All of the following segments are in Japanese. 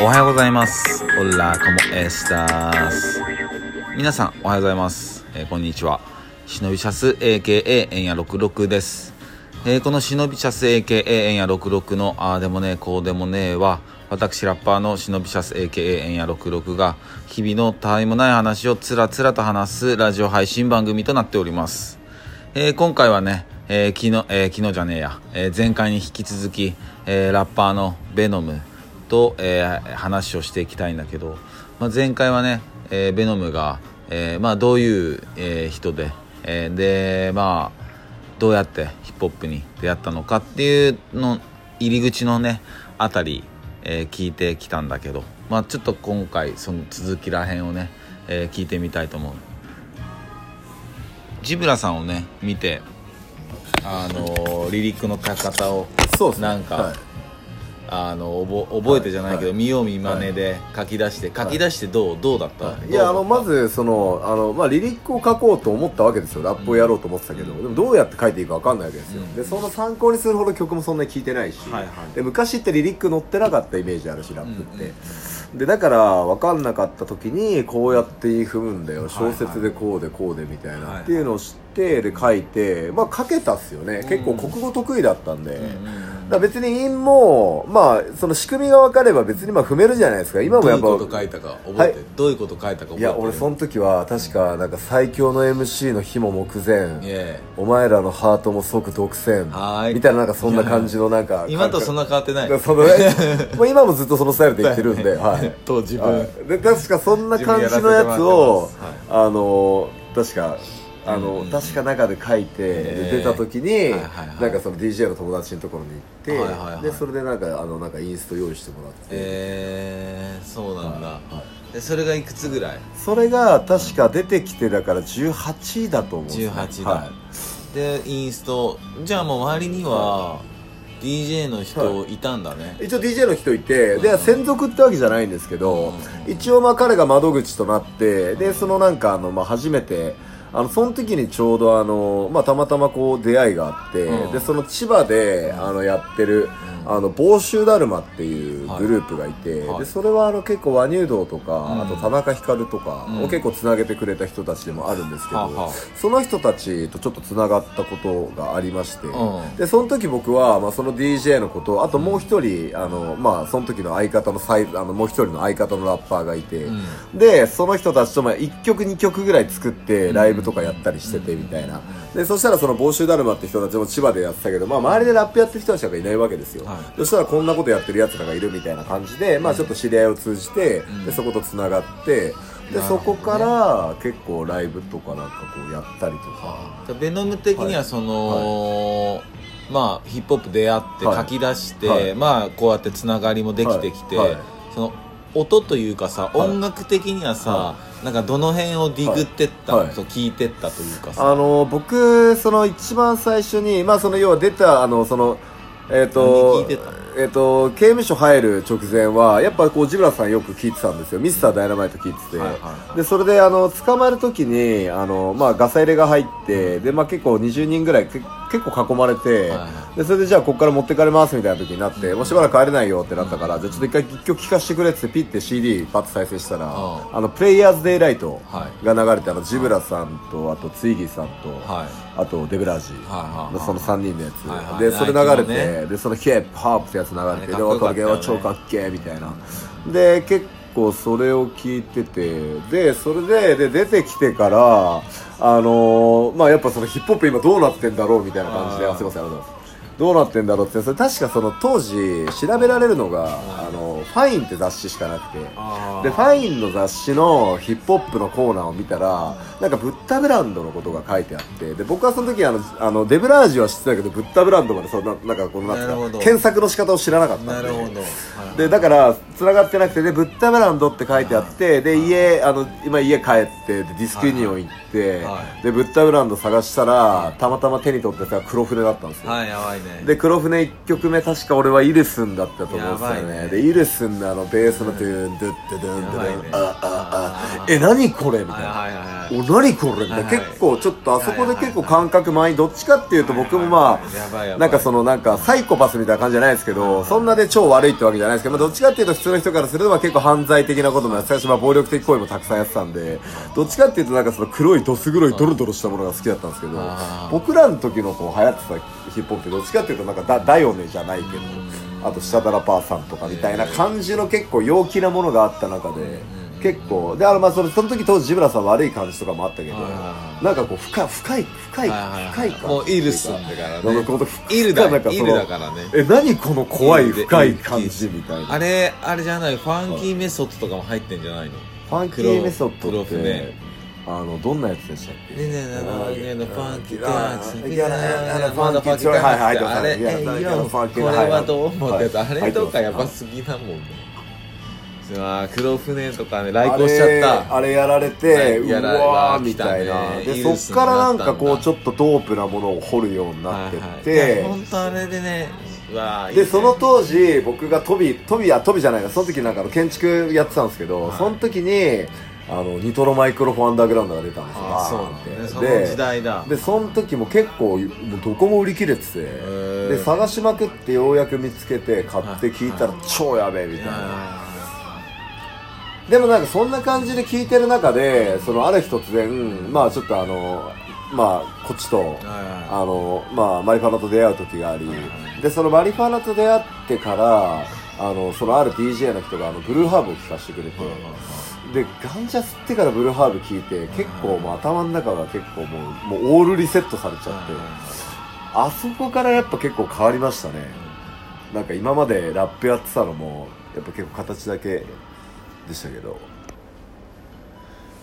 おはようございます。オラコモエスタス。皆さん、おはようございます。えーこんにちは。忍びシャス AKA エンヤ66です。えーこの忍びシャス AKA エンヤ66のあーでもねこうでもねは、私ラッパーの忍びシャス AKA エンヤ66が日々のたわいもない話をつらつらと話すラジオ配信番組となっております。えー今回はね、えー昨日、えー昨日じゃねえや、えー前回に引き続き、えーラッパーのベノムと、えー話をしていきたいんだけど、まあ、前回はね、えーベノムが、えーまあ、どういう、えー人で、えーでまあどうやってヒップホップに出会ったのかっていうの入り口のねあたり、えー聞いてきたんだけど、まあ、ちょっと今回その続きらへんをね、えー聞いてみたいと思う。ジブラさんをね見てあのリリックの書き方をそうなんか、はいあの覚覚えてじゃないけど、はい。見よう見まねで書き出して、書き出してどうどうだった、い。やあのまずそのあの、まあ、リリックを書こうと思ったわけですよ。ラップをやろうと思ってたけど、でもどうやって書いていいか分かんないわけですよ、うん。でその参考にするほど曲もそんなに聴いてないし、はいはい。で昔ってリリック載ってなかったイメージあるしラップって、うんうんでだから分かんなかった時にこうやって踏むんだよ。はい小説でこうでこうでみたいはいはないっていうのを知ってで書いてまあ書けたっすよね、結構国語得意だったんで、だ別に韻もまあその仕組みが分かれば別にまあ踏めるじゃないですか。今もやっぱどういうこと書いたか覚えて、はい。どういうこと書いたか覚えて。いや俺その時は確かなんか最強の MC の日も目前。お前らのハートも即独占。みたいななんかそんな感じのなんか今とそんなな変わってない。そのもう今もずっとそのスタイルで言ってるんで、はい。と自分、はい。で確かそんな感じのやつを自分やらせてもらってあの確かあの、うん。うん確か中で書いて、出た時に、はいはいはい。なんかその DJ の友達のところに行って、はいはいはい。でそれでなんかあのなんかインスト用意してもらって、えー、そうなんだ、はいでそれがいくつぐらい？それが確か出てきてだから18だと思うんですね。18だ、はい。でインスト。じゃあもう周りには DJ の人いたんだね、一応 DJ の人いて、で専属ってわけじゃないんですけど、うん。一応まあ彼が窓口となってでそのなんかあの、まあ、初めてあのその時にちょうどあの、まあ、たまたまこう出会いがあって、うん。でその千葉であのやってる、あの房州だるまっていうグループがいて、はい。でそれはあの結構和乳道とか、ん。あと田中光とかうん。を結構つなげてくれた人たちでもあるんですけど、はあはあその人たちとちょっとつながったことがありまして、うん。でその時僕は、まあ、その DJ のことあともう一人、あのまあ、その時の相方のサイあのもう一人の相方のラッパーがいて、でその人たちとまあ1曲2曲ぐらい作ってライブとかやったりしててみたいな、でそしたらその房州だるまって人たちも千葉でやってたけど、まあ、周りでラップやってる人たちなんかいないわけですよ、はいそしたらこんなことやってるやつらがいるみたいな感じで、まあ、ちょっと知り合いを通じて、でそことつながってでそこから結構ライブとかなんかこうやったりとか。ベノム的にはその、まあヒップホップ出会ってはい。書き出して、はい。まあこうやってつながりもできてきて、はい。はい。その音というかさ、い。音楽的にはさ、はなんかどの辺をディグってったの、はい。そう聞いてったというかさ。あの僕その一番最初にまあその要は出たあのそのえっ、と何聞いてたえっ、と刑務所入る直前はやっぱこうジブラさんよく聞いてたんですよ。ミスターダイナマイト聞いてて、はいはいはい。でそれであの捕まる時にあのまあガサ入れが入ってでまあ結構20人ぐらいけ結構囲まれて、でそれでじゃあここから持ってかれますみたいな時になって、もうしばらく帰れないよってなったから、じゃあちょっと一回一曲聴かせてくれってピッて CD パッと再生したら、うん。あのプレイヤーズデイライトはい。が流れてあのジブラさんとあとツイギーさんと、はい。あとデブラージのその3人のやつ、でそれ流れて、でそのヒップホップってやつ流れてでかっこよかったよね。渡るは超かっけーみたいな。で結構それを聞いててでそれでで出てきてからあのーまあやっぱそのヒップホップ今どうなってんだろうみたいな感じであすいませんありがとうございます。どうなってんだろうってそれ確かその当時調べられるのがあのファインって雑誌しかなくて。でファインの雑誌のヒップホップのコーナーを見たらなんかブッダブランドのことが書いてあって。で僕はその時あのあのデブラージは知ってたけどブッダブランドまでそんななんかこのなんか検索の仕方を知らなかったんで。なるほど、はいでだから繋がってなくてでブッダブランドって書いてあってで家あの今家帰ってでディスクユニオン行ってはいでブッダブランド探したらたまたま手に取ったやつが黒船だったんですよ。はいやばいね。で黒船1曲目確か俺はイルスンだったと思うんですよね。ね。でイルスンのあのベースのトゥーンドゥッドゥドゥンドゥドゥンえ何これみたいな何これみたいな、結構ちょっとあそこで結構感覚前どっちかっていうと僕もまあ、なんかそのなんかサイコパスみたいな感じじゃないですけど、そんなで超悪いってわけじゃないですけど、まあ、どっちかっていうと普通の人からするとまあ結構犯罪的なこともやってたし、まあ、暴力的行為もたくさんやってたんでどっちかっていうとなんかその黒いどす黒いドロドロしたものが好きだったんですけど僕らの時のこう流行ってたヒップホップってどっちかっていうとなんかダダヨネじゃないけどあとシャダラパーさんとかみたいな感じの結構陽気なものがあった中で結構であのまあそれその時当時ジブラさん悪い感じとかもあったけどなんかこう深い深い深い深い感もうイルスンだからね。イルだイルだからね。え何この怖い深い感じみたいな。あれあれじゃない？ファンキーメソッドとかも入ってんじゃないの？ファンキーメソッド黒って船あのどんなやつでしたっけ？ねえねえねえねえねえファンキーあダンスいやいやいやまだファンキーはいはいはいダンスあれいやいやえいよ。これはどう思うけどはいあれとかやばすぎだもんねあー黒船とかね来航しちゃった。あれやられはていうわーみ来たねたいなでそっからなんかこうちょっとドープなものを掘るようになってって。や本当あれでねでその当時僕がトビトビやトビじゃないな。その時なんか建築やってたんですけど、はい。その時にあのニトロマイクロフォンアンダーグラウンドが出たんですよ。そうなんだ。ねそ時代だ。でその時も結構どこも売り切れててー。で探しまくってようやく見つけて買って聞いたら超やべえみたいな。でもなんかそんな感じで聞いてる中でそのある日突然まあちょっとあのまあこっちとあのまあマリファナと出会う時がありでそのマリファナと出会ってからあのそのある DJ の人があのブルーハーブを聴かせてくれてでガンジャ吸ってからブルーハーブ聴いて結構もう頭の中が結構もうもうオールリセットされちゃって。あそこからやっぱ結構変わりましたね。なんか今までラップやってたのもやっぱ結構形だけでしたけど。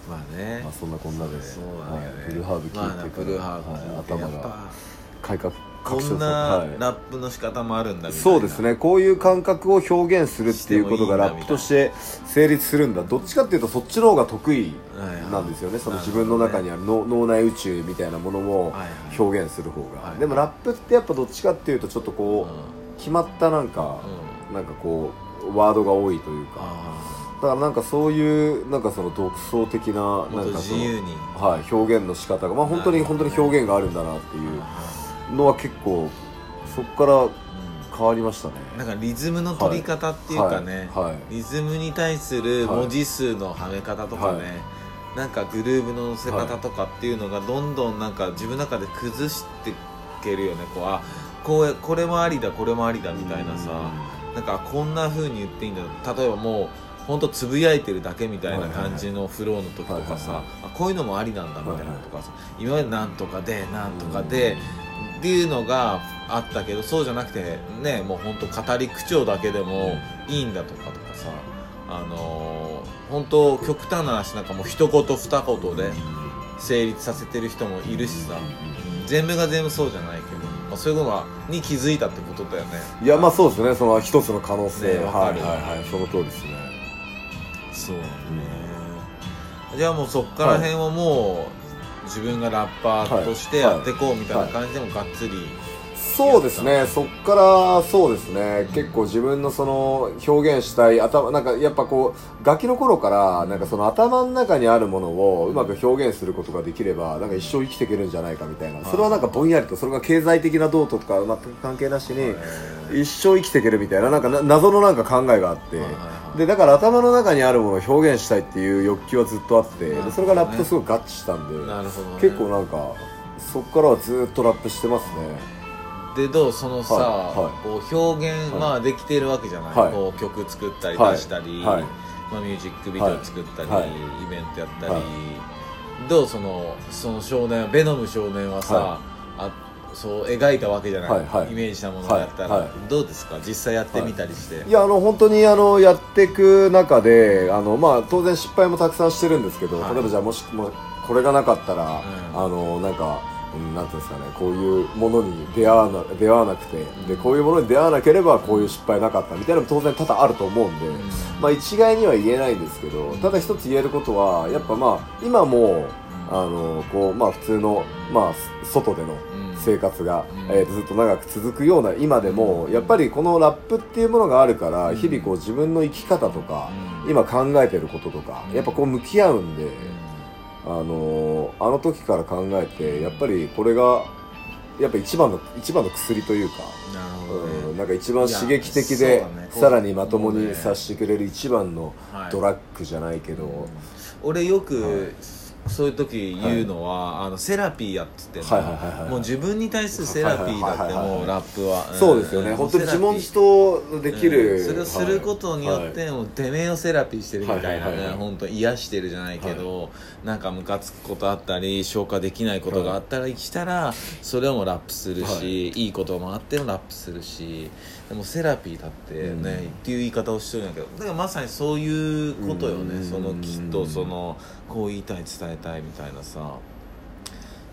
まあね。まあそんなこんなで、はい。ブルーハーブ聴いてから、まあ頭が改革こんなはい。ラップの仕方もあるんだみたいな。そうですね。こういう感覚を表現するっていうことがラップとして成立するんだ。どっちかっていうとそっちの方が得意なんですよね。その自分の中にある脳脳内宇宙みたいなものを表現する方が。はい。でもラップってやっぱどっちかっていうとちょっとこう決まったなんかうん。なんかこうワードが多いというか。あだからなんかそういうなんかその独創的ななんかそのはい。表現の仕方がまあ本当に本当に表現があるんだなっていうのは結構そこから変わりましたね。なんかリズムの取り方っていうかね、はい。はい。リズムに対する文字数のはめ方とかね、はい。なんかグルーヴの乗せ方とかっていうのがどんどんなんか自分の中で崩していけるよね。こうあこうこれもありだこれもありだみたいなさ。なんかこんな風に言っていいんだ例えばもう本当つぶやいてるだけみたいな感じのフローの時とかさ、はいはいあこういうのもありなんだみたいなのとかさ、今までなんとかでなんとかで、っていうのがあったけどそうじゃなくてねもう本当語り口調だけでもいいんだとかとかさあのー、本当極端な話なんかもう一言二言で成立させてる人もいるしさ、全部が全部そうじゃないけど、まあ、そういうのに気づいたってことだよね。いやまあそうですね。その一つの可能性ねはいはいはい。その通りですね。そうだね、じゃあもうそっから辺はもう自分がラッパーとしてやっていこうみたいな感じでもがっつり、そうですね。そっからそうですね。結構自分のその表現したい頭なんかやっぱこうガキの頃からなんかその頭の中にあるものをうまく表現することができればなんか一生生きていけるんじゃないかみたいな。それはなんかぼんやりとそれが経済的などうとか全く関係なしに一生生きていけるみたいななんかな謎のなんか考えがあって。でだから頭の中にあるものを表現したいっていう欲求はずっとあってそれがラップとすごい合致したんで結構なんかそっからはずっとラップしてますねでどうそのさ、はいはい。こう表現、はいまあできてるわけじゃない、はい。こう曲作ったりはい出したり、はい。まあ、ミュージックビデオ作ったり、はい。イベントやったり、はい。どうそのその少年ベノム少年はさ、はあそう描いたわけじゃない、はいはい。イメージしたものをやったら、はいはい。どうですか？実際やってみたりして、い。やあの本当にあのやっていく中であの、まあ、当然失敗もたくさんしてるんですけど、はい。例えばじゃあもしもこれがなかったら、うん。あのなんか、うん、なんていうんですかねこういうものに出会わな出会わなくて、でこういうものに出会わなければこういう失敗なかったみたいなのも当然多々あると思うんで、まあ、一概には言えないんですけどただ一つ言えることはやっぱまあ今もあのこうまあ普通の、まあ、外でのうん。生活が、うん。えずっと長く続くような今でも、やっぱりこのラップっていうものがあるから、日々こう自分の生き方とか、うん。今考えてることとか、うんやっぱこう向き合うんで、あのーあの時から考えてやっぱりこれがやっぱ一番の一番の薬というか、なるほどね、うん、なんか一番刺激的で、ね。さらにまともにもうね。させてくれる一番のはい。ドラッグじゃないけど、俺よく、はいそういう時言うのは、あのセラピーやっつってもう自分に対するセラピーだってもうラップは、ん。そうですよね、ん本当に自問自答できる、それをすることによって、はい。もうてめえをセラピーしてるみたいなはいはい本当癒してるじゃないけど、なんかムカつくことあったり消化できないことがあったりしたら、それをもラップするし、はい。い、いこともあってもラップするしでもセラピーだってね、うん。っていう言い方をしてるんだけどだからまさにそういうことよね、うん。そのきっとそのこう言いたい伝えたいみたいなさ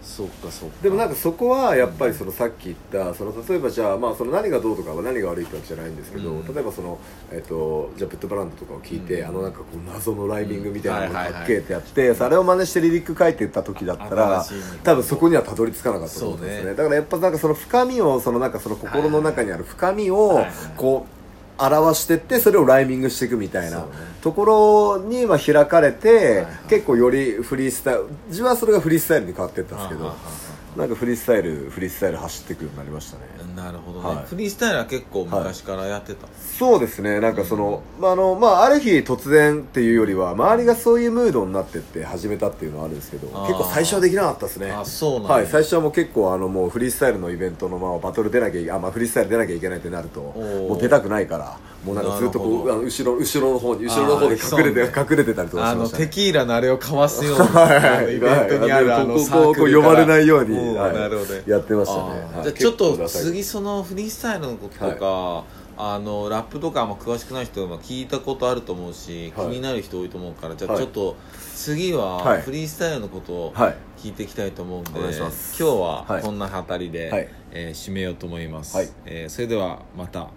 そっかそっか。でもなんかそこはやっぱりそのさっき言ったその例えばじゃあまあその何がどうとかは何が悪いってわけじゃないんですけど、うん。例えばそのえっとじゃあブッドブランドとかを聞いて、うん。あのなんかこう謎のライミングみたいなのうん。はいはいはい。かっけえってやって、それを真似してリリック書いてった時だったら多分そこにはたどり着かなかったと思うんですね。ね。だからやっぱなんかその深みをそのなんかその心の中にある深みをはいはい。こう表してってそれをライミングしていくみたいな。ところには開かれて、はい結構よりフリースタイル自分はそれがフリースタイルに変わってったんですけど。はあはあはなんかフリースタイルフリースタイル走っていくようになりましたね。あなるほどね、はい。フリースタイルは結構昔からやってた、そうですね。なんかその、まああのまあ、ある日突然っていうよりは周りがそういうムードになってって始めたっていうのはあるんですけどあー。結構最初はできなかったですね。あそうなんだはい。最初はもう結構あのもうフリースタイルのイベントのままバトル出なきゃいあ、まあ、フリースタイル出なきゃいけないってなるとー。もう出たくないからもうなんかずっとこうあの後ろ後ろの方に後ろの方で隠れて、隠れてたりとかあのしました、ね、テキーラのあれをかわすようにはいあのイベントにあるはいあのこここうサークルから。呼ばれないようにんはい。なるほど。ねやってましたね。はい。じゃあちょっと次そのフリースタイルのこととか、あのラップとかあんま詳しくない人も聞いたことあると思うし、はい。気になる人多いと思うからじゃあはい。ちょっと次ははい。フリースタイルのことをはい。聞いていきたいと思うんで、お願いします。今日ははい。こんなあたりで、はい。えー締めようと思います、はい。えーそれではまた